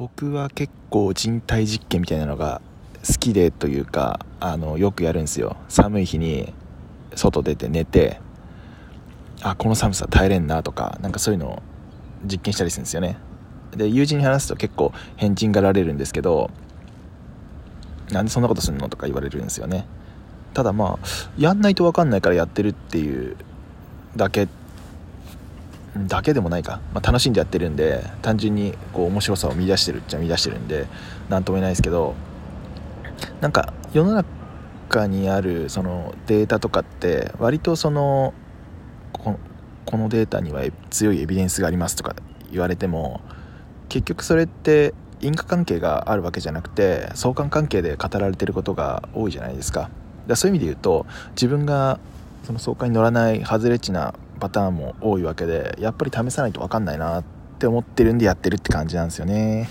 僕は結構人体実験みたいなのが好きでというかあのよくやるんですよ。寒い日に外出て寝てあこの寒さ耐えれんなとかなんかそういうのを実験したりするんですよね。で友人に話すと結構変人がられるんですけどなんでそんなことすんのとか言われるんですよね。ただまあやんないと分かんないからやってるっていうだけだけでもないか、まあ、楽しんでやってるんで単純にこう面白さを見出してるっちゃ見出してるんで何とも言えないですけどなんか世の中にあるそのデータとかって割とそのこのデータには強いエビデンスがありますとか言われても結局それって因果関係があるわけじゃなくて相関関係で語られてることが多いじゃないですか。だそういう意味で言うと自分がその相関に乗らない外れ値なパターンも多いわけでやっぱり試さないと分かんないなって思ってるんでやってるって感じなんですよね。